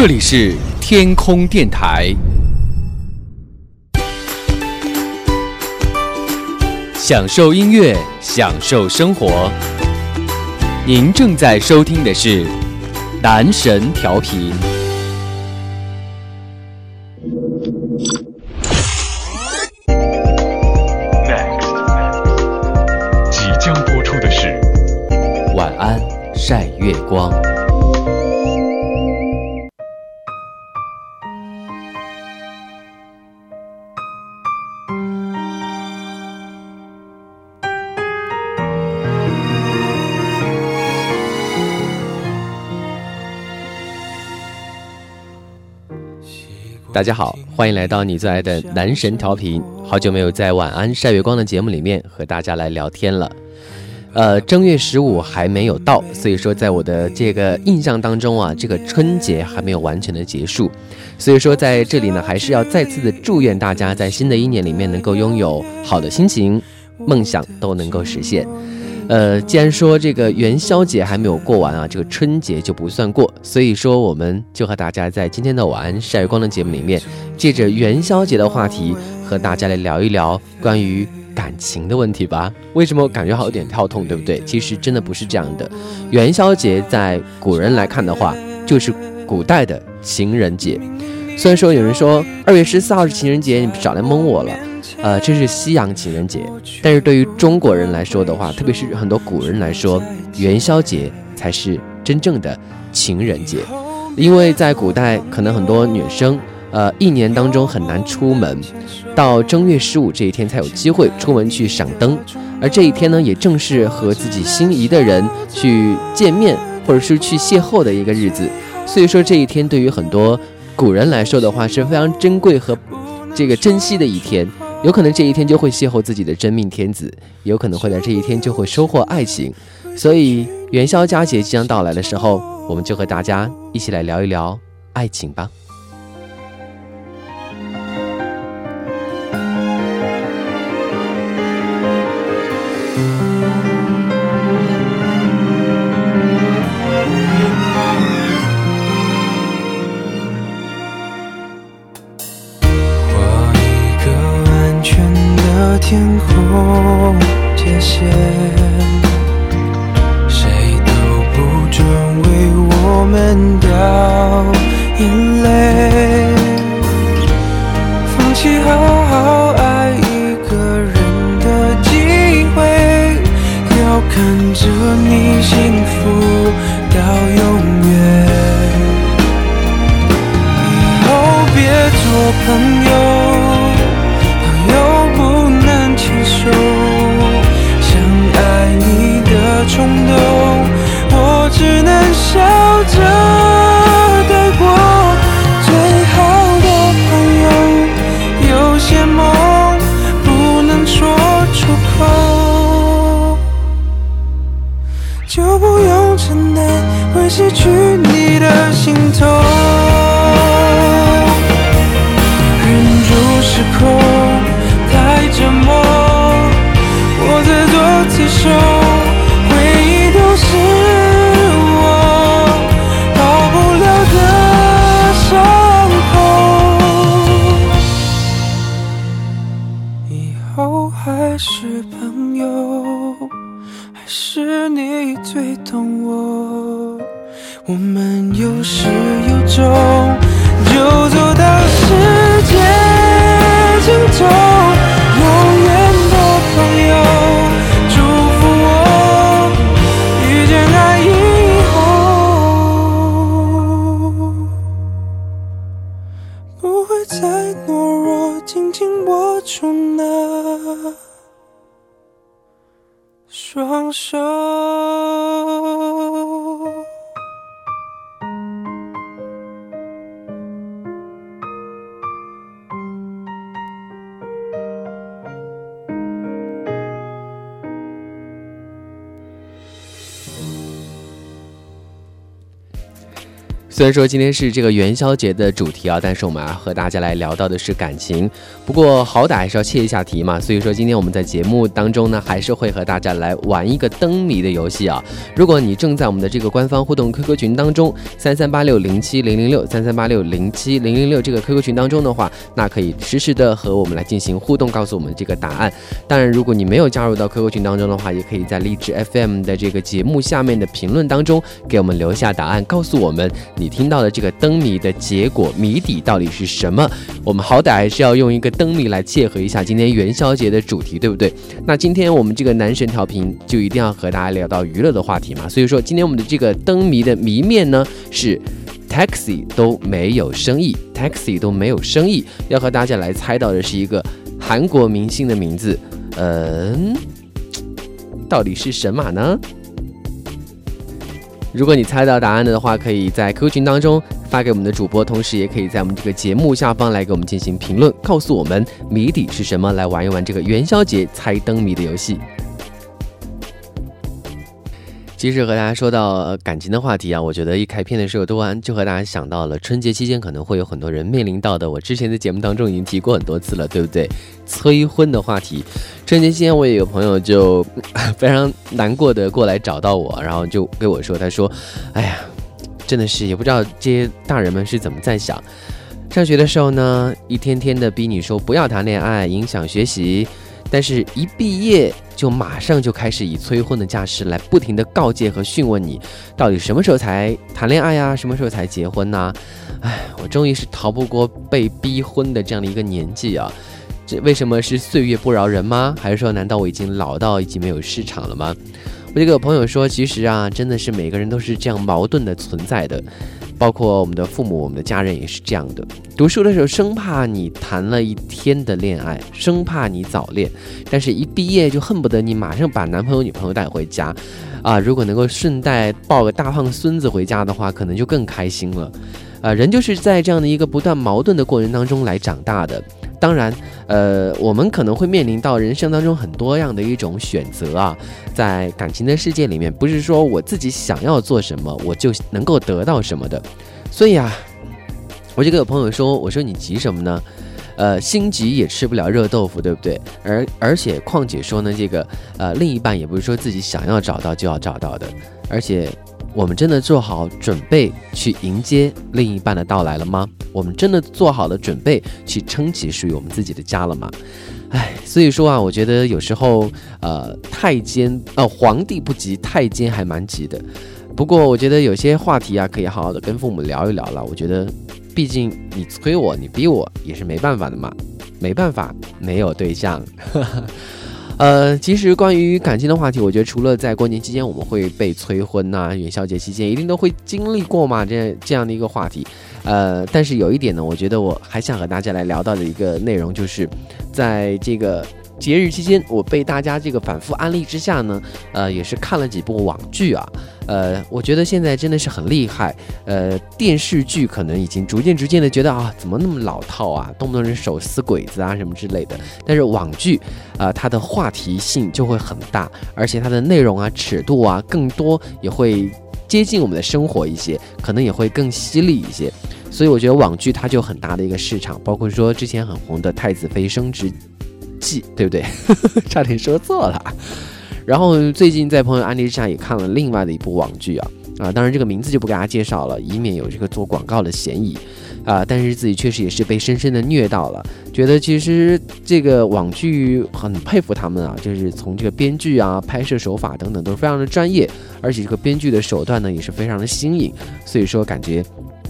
这里是天空电台，享受音乐，享受生活。您正在收听的是男神调频。大家好，欢迎来到你最爱的男神调频。好久没有在晚安晒月光的节目里面和大家来聊天了。呃，正月十五还没有到，所以说在我的这个印象当中啊，这个春节还没有完全的结束。所以说在这里呢，还是要再次的祝愿大家在新的一年里面能够拥有好的心情，梦想都能够实现。呃，既然说这个元宵节还没有过完啊，这个春节就不算过，所以说我们就和大家在今天的晚安晒月光的节目里面，借着元宵节的话题，和大家来聊一聊关于感情的问题吧。为什么感觉好有点跳痛，对不对？其实真的不是这样的。元宵节在古人来看的话，就是古代的情人节。虽然说有人说二月十四号是情人节，你少来蒙我了。呃，这是西洋情人节，但是对于中国人来说的话，特别是很多古人来说，元宵节才是真正的情人节，因为在古代，可能很多女生，呃，一年当中很难出门，到正月十五这一天才有机会出门去赏灯，而这一天呢，也正是和自己心仪的人去见面或者是去邂逅的一个日子，所以说这一天对于很多古人来说的话是非常珍贵和这个珍惜的一天。有可能这一天就会邂逅自己的真命天子，有可能会在这一天就会收获爱情，所以元宵佳节即将到来的时候，我们就和大家一起来聊一聊爱情吧。双手。虽然说今天是这个元宵节的主题啊，但是我们要和大家来聊到的是感情。不过好歹还是要切一下题嘛，所以说今天我们在节目当中呢，还是会和大家来玩一个灯谜的游戏啊。如果你正在我们的这个官方互动 QQ 群当中，三三八六零七零零六三三八六零七零零六这个 QQ 群当中的话，那可以实时的和我们来进行互动，告诉我们这个答案。当然，如果你没有加入到 QQ 群当中的话，也可以在荔枝 FM 的这个节目下面的评论当中给我们留下答案，告诉我们你听到的这个灯谜的结果谜底到底是什么。我们好歹还是要用一个灯谜来切合一下今天元宵节的主题，对不对？那今天我们这个男神调频就一定要和大家聊到娱乐的话题嘛，所以说今天我们的这个灯谜的谜面呢是 taxi 都没有生意，taxi 都没有生意，要和大家来猜到的是一个韩国明星的名字，嗯，到底是神马呢？如果你猜到答案的话，可以在 QQ 群当中发给我们的主播，同时也可以在我们这个节目下方来给我们进行评论，告诉我们谜底是什么，来玩一玩这个元宵节猜灯谜的游戏。其实和大家说到感情的话题啊，我觉得一开篇的时候，都完就和大家想到了春节期间可能会有很多人面临到的，我之前在节目当中已经提过很多次了，对不对？催婚的话题。春节期间，我也有朋友就非常难过的过来找到我，然后就跟我说，他说：“哎呀，真的是也不知道这些大人们是怎么在想。上学的时候呢，一天天的逼你说不要谈恋爱，影响学习。”但是，一毕业就马上就开始以催婚的架势来不停的告诫和询问你，到底什么时候才谈恋爱呀？什么时候才结婚呢？哎，我终于是逃不过被逼婚的这样的一个年纪啊！这为什么是岁月不饶人吗？还是说，难道我已经老到已经没有市场了吗？我这个朋友说，其实啊，真的是每个人都是这样矛盾的存在的。包括我们的父母、我们的家人也是这样的。读书的时候，生怕你谈了一天的恋爱，生怕你早恋；但是，一毕业就恨不得你马上把男朋友、女朋友带回家。啊，如果能够顺带抱个大胖孙子回家的话，可能就更开心了。啊，人就是在这样的一个不断矛盾的过程当中来长大的。当然，呃，我们可能会面临到人生当中很多样的一种选择啊，在感情的世界里面，不是说我自己想要做什么，我就能够得到什么的。所以啊，我就跟我朋友说，我说你急什么呢？呃，心急也吃不了热豆腐，对不对？而而且，况且说呢，这个呃，另一半也不是说自己想要找到就要找到的，而且。我们真的做好准备去迎接另一半的到来了吗？我们真的做好了准备去撑起属于我们自己的家了吗？唉，所以说啊，我觉得有时候，呃，太监，呃，皇帝不急，太监还蛮急的。不过我觉得有些话题啊，可以好好的跟父母聊一聊了。我觉得，毕竟你催我，你逼我，也是没办法的嘛。没办法，没有对象。呃，其实关于感情的话题，我觉得除了在过年期间我们会被催婚呐，元宵节期间一定都会经历过嘛，这这样的一个话题。呃，但是有一点呢，我觉得我还想和大家来聊到的一个内容，就是在这个。节日期间，我被大家这个反复安利之下呢，呃，也是看了几部网剧啊，呃，我觉得现在真的是很厉害，呃，电视剧可能已经逐渐逐渐的觉得啊，怎么那么老套啊，动不动是手撕鬼子啊什么之类的，但是网剧啊，它的话题性就会很大，而且它的内容啊、尺度啊更多，也会接近我们的生活一些，可能也会更犀利一些，所以我觉得网剧它就很大的一个市场，包括说之前很红的《太子妃升职》。记对不对？差点说错了。然后最近在朋友安利之下也看了另外的一部网剧啊啊，当然这个名字就不给大家介绍了，以免有这个做广告的嫌疑啊。但是自己确实也是被深深的虐到了，觉得其实这个网剧很佩服他们啊，就是从这个编剧啊、拍摄手法等等都是非常的专业，而且这个编剧的手段呢也是非常的新颖，所以说感觉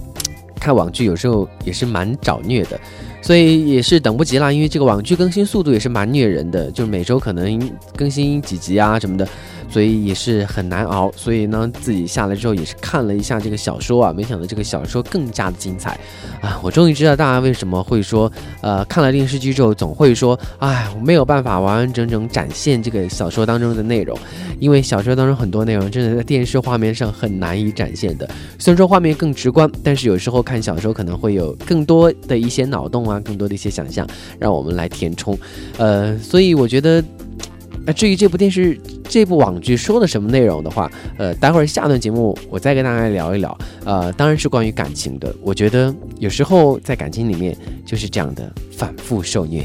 看网剧有时候也是蛮找虐的。所以也是等不及了，因为这个网剧更新速度也是蛮虐人的，就是每周可能更新几集啊什么的。所以也是很难熬，所以呢，自己下来之后也是看了一下这个小说啊，没想到这个小说更加的精彩啊！我终于知道大家为什么会说，呃，看了电视剧之后总会说，哎，我没有办法完完整整展现这个小说当中的内容，因为小说当中很多内容真的在电视画面上很难以展现的。虽然说画面更直观，但是有时候看小说可能会有更多的一些脑洞啊，更多的一些想象，让我们来填充。呃，所以我觉得。那至于这部电视、这部网剧说的什么内容的话，呃，待会儿下段节目我再跟大家聊一聊。呃，当然是关于感情的。我觉得有时候在感情里面就是这样的，反复受虐。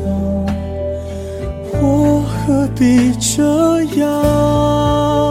我何必这样？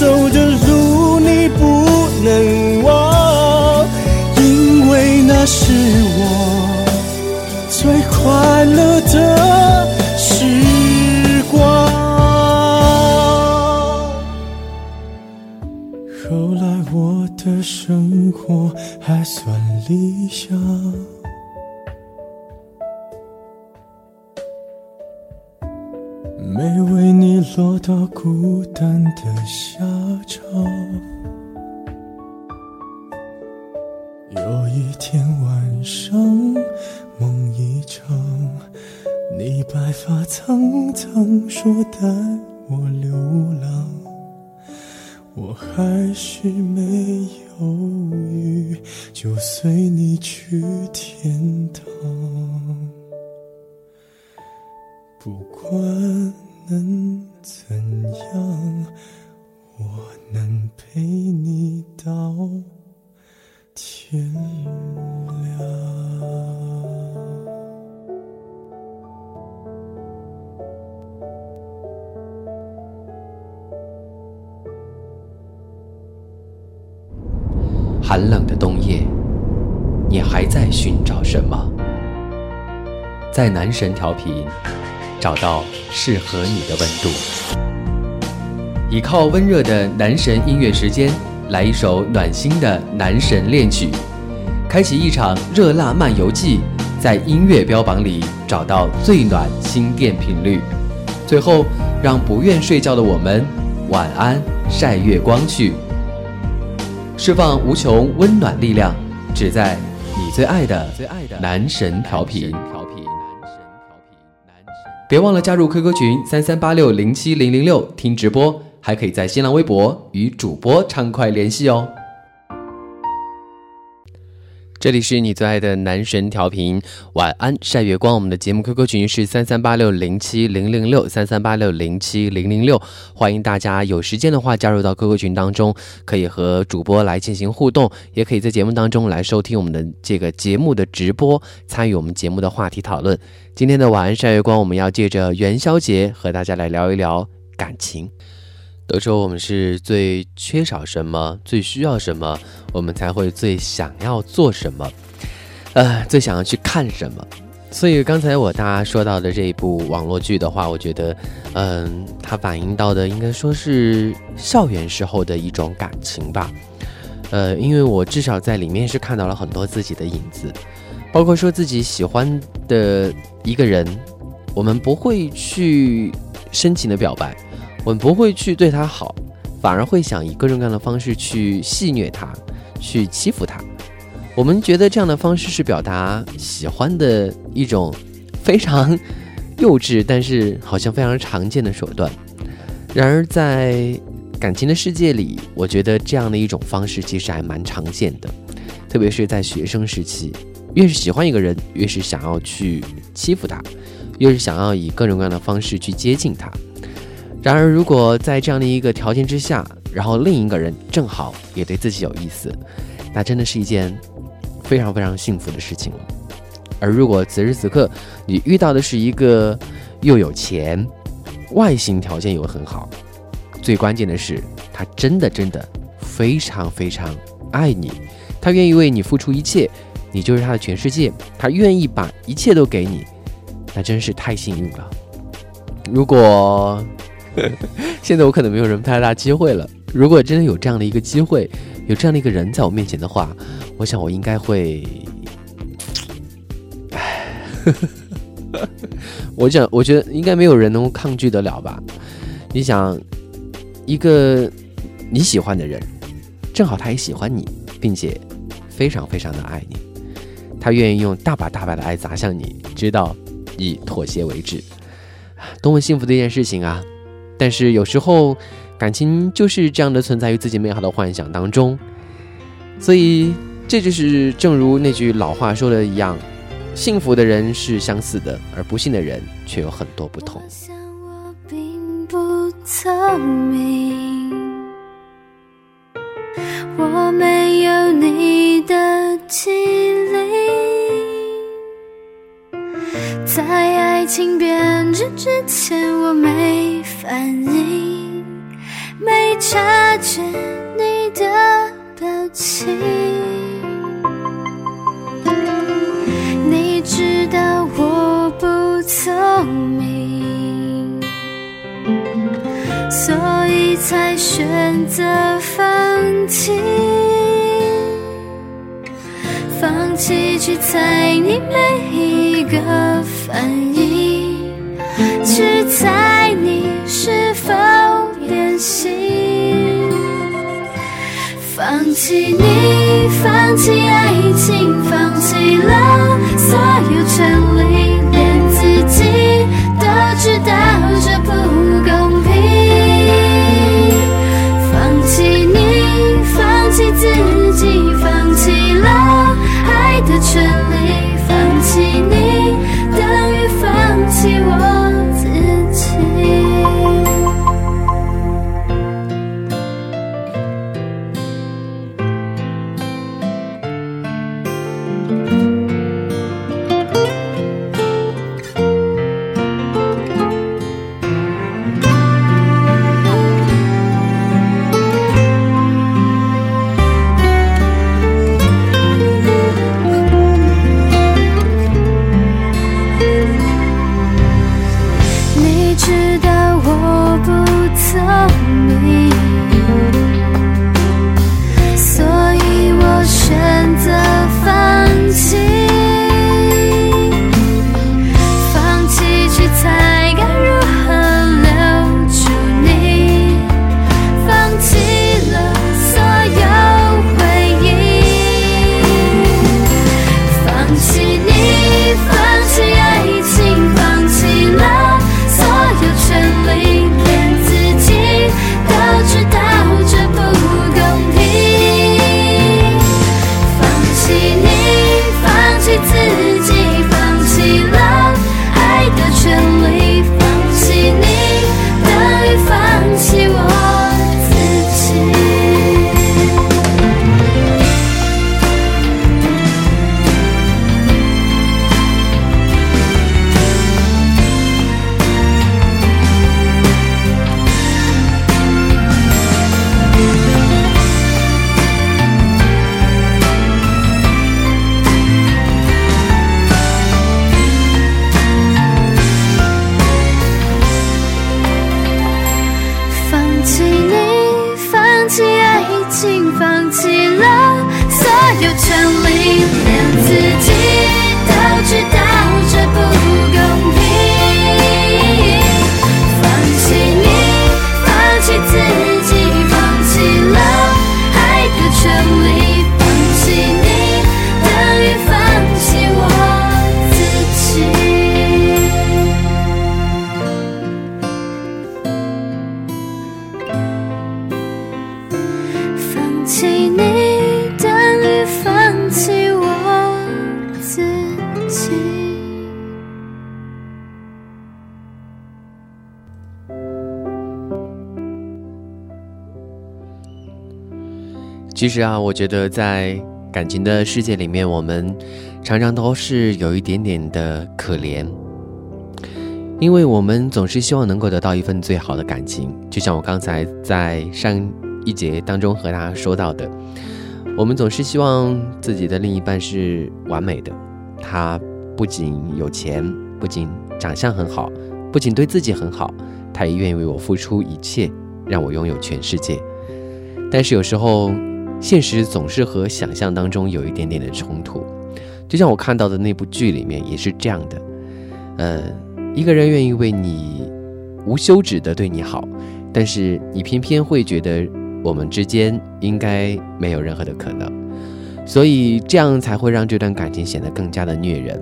走的路你不能忘，因为那是我最快乐的时光。后来我的生活还算理想。没为你落到孤单的下说带我流浪，我还是没犹豫，就随你去天男神调频找到适合你的温度，倚靠温热的男神音乐时间，来一首暖心的男神恋曲，开启一场热辣漫游记，在音乐标榜里找到最暖心电频率，最后让不愿睡觉的我们晚安晒月光去。释放无穷温暖力量，只在你最爱的最爱的男神调频。别忘了加入 QQ 群三三八六零七零零六听直播，还可以在新浪微博与主播畅快联系哦。这里是你最爱的男神调频，晚安晒月光。我们的节目 QQ 群是三三八六零七零零六三三八六零七零零六，欢迎大家有时间的话加入到 QQ 群当中，可以和主播来进行互动，也可以在节目当中来收听我们的这个节目的直播，参与我们节目的话题讨论。今天的晚安晒月光，我们要借着元宵节和大家来聊一聊感情。都说我们是最缺少什么，最需要什么，我们才会最想要做什么，呃，最想要去看什么。所以刚才我大家说到的这一部网络剧的话，我觉得，嗯，它反映到的应该说是校园时候的一种感情吧。呃，因为我至少在里面是看到了很多自己的影子，包括说自己喜欢的一个人，我们不会去深情的表白。我们不会去对他好，反而会想以各种各样的方式去戏虐他，去欺负他。我们觉得这样的方式是表达喜欢的一种非常幼稚，但是好像非常常见的手段。然而在感情的世界里，我觉得这样的一种方式其实还蛮常见的，特别是在学生时期，越是喜欢一个人，越是想要去欺负他，越是想要以各种各样的方式去接近他。然而，如果在这样的一个条件之下，然后另一个人正好也对自己有意思，那真的是一件非常非常幸福的事情了。而如果此时此刻你遇到的是一个又有钱、外形条件又很好，最关键的是他真的真的非常非常爱你，他愿意为你付出一切，你就是他的全世界，他愿意把一切都给你，那真是太幸运了。如果 现在我可能没有什么太大机会了。如果真的有这样的一个机会，有这样的一个人在我面前的话，我想我应该会，唉，我想我觉得应该没有人能够抗拒得了吧？你想，一个你喜欢的人，正好他也喜欢你，并且非常非常的爱你，他愿意用大把大把的爱砸向你，直到以妥协为止，多么幸福的一件事情啊！但是有时候，感情就是这样的存在于自己美好的幻想当中，所以这就是正如那句老话说的一样，幸福的人是相似的，而不幸的人却有很多不同。我没有你的机灵。在爱情变质之前，我没反应，没察觉你的表情。你知道我不聪明，所以才选择放弃。放弃去猜你每一个反应，弃你，放弃爱情，放弃了所有权其实啊，我觉得在感情的世界里面，我们常常都是有一点点的可怜，因为我们总是希望能够得到一份最好的感情。就像我刚才在上一节当中和大家说到的，我们总是希望自己的另一半是完美的，他不仅有钱，不仅长相很好，不仅对自己很好，他也愿意为我付出一切，让我拥有全世界。但是有时候，现实总是和想象当中有一点点的冲突，就像我看到的那部剧里面也是这样的。呃，一个人愿意为你无休止的对你好，但是你偏偏会觉得我们之间应该没有任何的可能，所以这样才会让这段感情显得更加的虐人。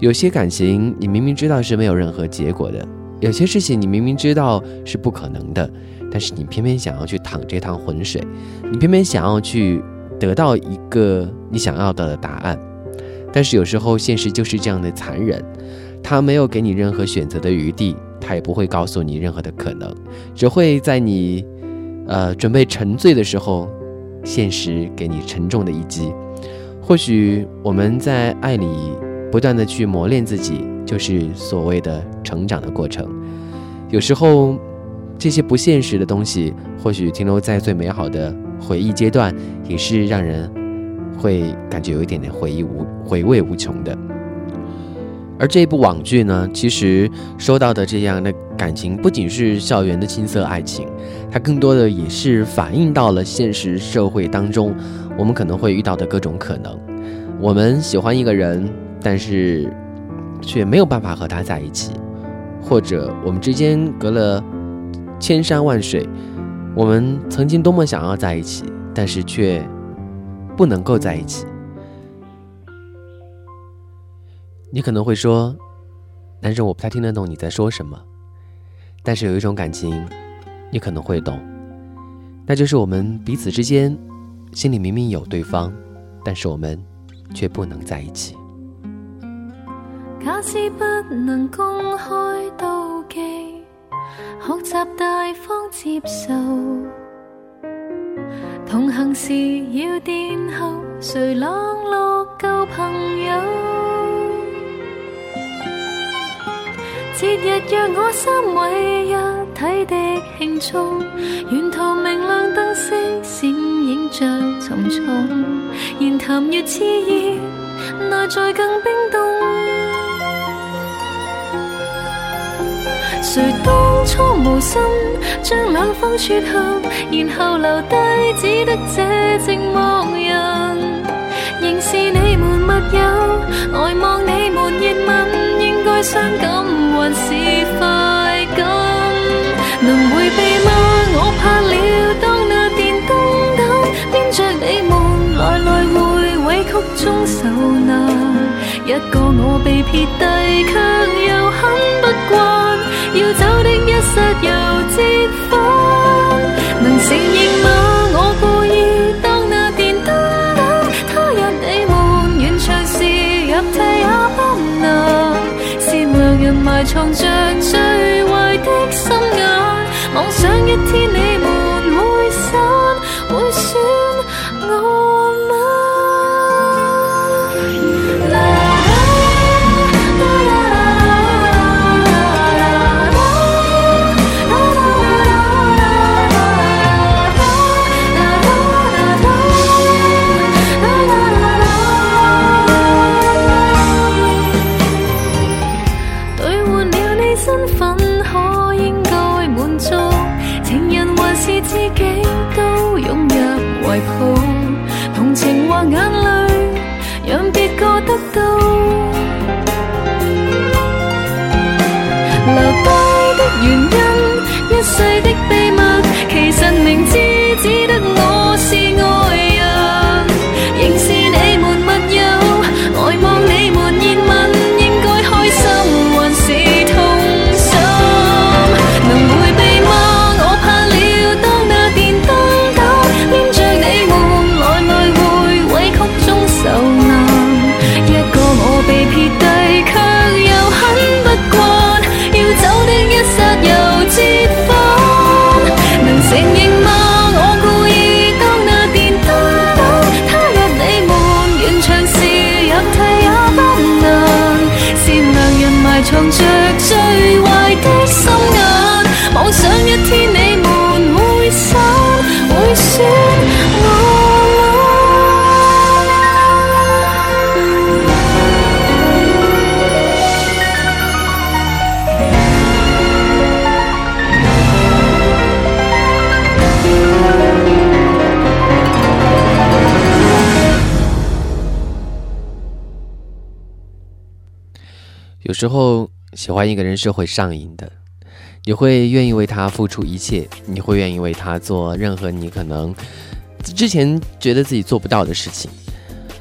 有些感情你明明知道是没有任何结果的，有些事情你明明知道是不可能的。但是你偏偏想要去淌这趟浑水，你偏偏想要去得到一个你想要的答案，但是有时候现实就是这样的残忍，他没有给你任何选择的余地，他也不会告诉你任何的可能，只会在你，呃，准备沉醉的时候，现实给你沉重的一击。或许我们在爱里不断的去磨练自己，就是所谓的成长的过程，有时候。这些不现实的东西，或许停留在最美好的回忆阶段，也是让人会感觉有一点点回忆无回味无穷的。而这一部网剧呢，其实说到的这样的感情，不仅是校园的青涩爱情，它更多的也是反映到了现实社会当中我们可能会遇到的各种可能。我们喜欢一个人，但是却没有办法和他在一起，或者我们之间隔了。千山万水，我们曾经多么想要在一起，但是却不能够在一起。你可能会说，男生我不太听得懂你在说什么。但是有一种感情，你可能会懂，那就是我们彼此之间心里明明有对方，但是我们却不能在一起。假使不能公开妒忌。学习大方接受，同行时要殿后，谁冷落旧朋友？节日若我三位一体的庆祝，沿途明亮灯饰闪映着重重，言谈越炽热，内在更冰冻。谁当初无心将两方撮合，然后留低只得这寂寞人。仍是你们密友，呆望你们热吻，应该伤感还是快感？能回避吗？我怕了，当那电灯胆，编着你们来来回委曲中受难。一个我被撇低，却又很人埋藏着有时候喜欢一个人是会上瘾的，你会愿意为他付出一切，你会愿意为他做任何你可能之前觉得自己做不到的事情。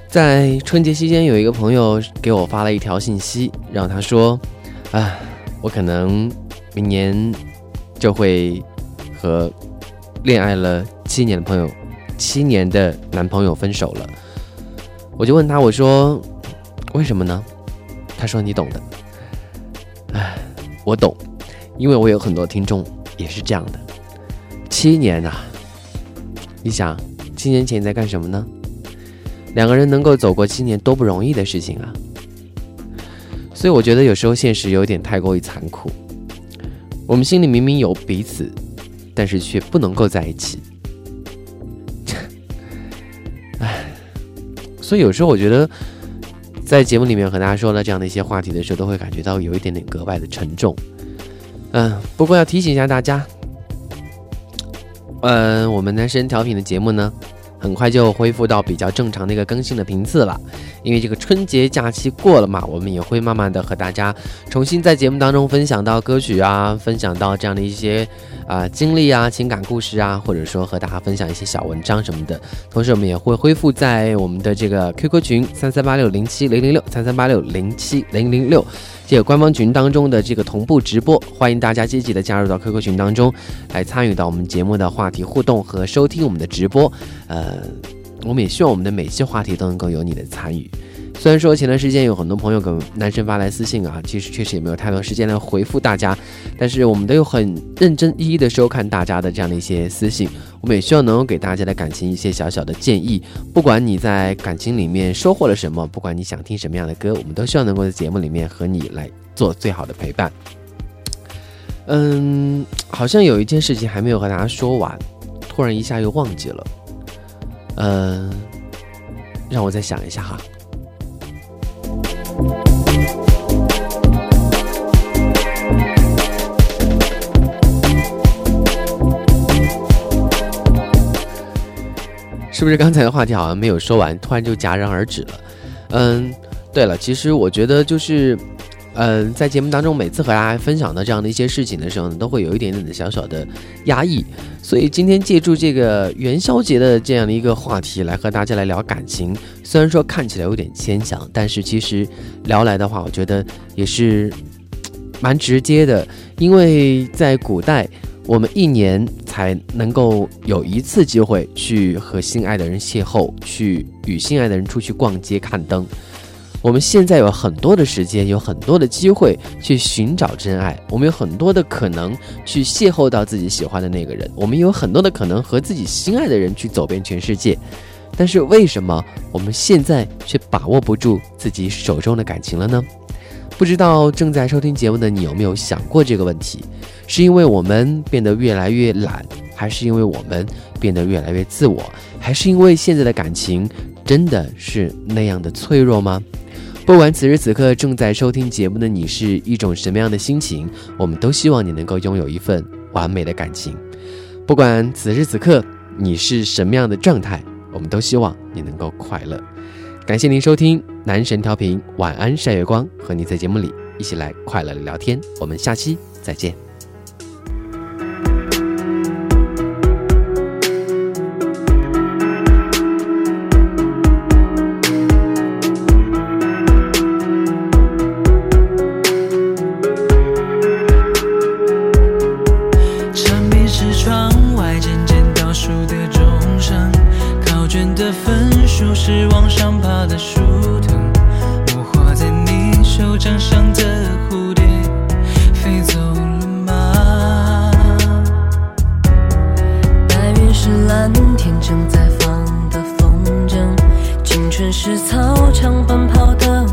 在春节期间，有一个朋友给我发了一条信息，让他说：“啊，我可能明年就会和恋爱了七年的朋友、七年的男朋友分手了。”我就问他，我说：“为什么呢？”他说：“你懂的。”唉，我懂，因为我有很多听众也是这样的。七年呐，你想，七年前你在干什么呢？两个人能够走过七年，多不容易的事情啊！所以我觉得有时候现实有点太过于残酷。我们心里明明有彼此，但是却不能够在一起。唉，所以有时候我觉得。在节目里面和大家说了这样的一些话题的时候，都会感觉到有一点点格外的沉重。嗯，不过要提醒一下大家，嗯，我们男神调频的节目呢。很快就恢复到比较正常的一个更新的频次了，因为这个春节假期过了嘛，我们也会慢慢的和大家重新在节目当中分享到歌曲啊，分享到这样的一些啊经历啊、情感故事啊，或者说和大家分享一些小文章什么的。同时，我们也会恢复在我们的这个 QQ 群三三八六零七零零六三三八六零七零零六。这个官方群当中的这个同步直播，欢迎大家积极的加入到 QQ 群当中，来参与到我们节目的话题互动和收听我们的直播。呃，嗯我们也希望我们的每期话题都能够有你的参与。虽然说前段时间有很多朋友给男生发来私信啊，其实确实也没有太多时间来回复大家，但是我们都有很认真一一的收看大家的这样的一些私信。我们也希望能够给大家的感情一些小小的建议，不管你在感情里面收获了什么，不管你想听什么样的歌，我们都希望能够在节目里面和你来做最好的陪伴。嗯，好像有一件事情还没有和大家说完，突然一下又忘记了。嗯，让我再想一下哈。是不是刚才的话题好像没有说完，突然就戛然而止了？嗯，对了，其实我觉得就是，嗯，在节目当中每次和大家分享的这样的一些事情的时候呢，都会有一点点的小小的压抑，所以今天借助这个元宵节的这样的一个话题来和大家来聊感情，虽然说看起来有点牵强，但是其实聊来的话，我觉得也是蛮直接的，因为在古代。我们一年才能够有一次机会去和心爱的人邂逅，去与心爱的人出去逛街看灯。我们现在有很多的时间，有很多的机会去寻找真爱。我们有很多的可能去邂逅到自己喜欢的那个人。我们有很多的可能和自己心爱的人去走遍全世界。但是为什么我们现在却把握不住自己手中的感情了呢？不知道正在收听节目的你有没有想过这个问题？是因为我们变得越来越懒，还是因为我们变得越来越自我，还是因为现在的感情真的是那样的脆弱吗？不管此时此刻正在收听节目的你是一种什么样的心情，我们都希望你能够拥有一份完美的感情。不管此时此刻你是什么样的状态，我们都希望你能够快乐。感谢您收听男神调频，晚安晒月光，和你在节目里一起来快乐的聊天。我们下期再见。操场奔跑的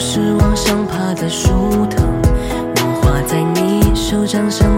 是往上爬的树藤我画在你手掌上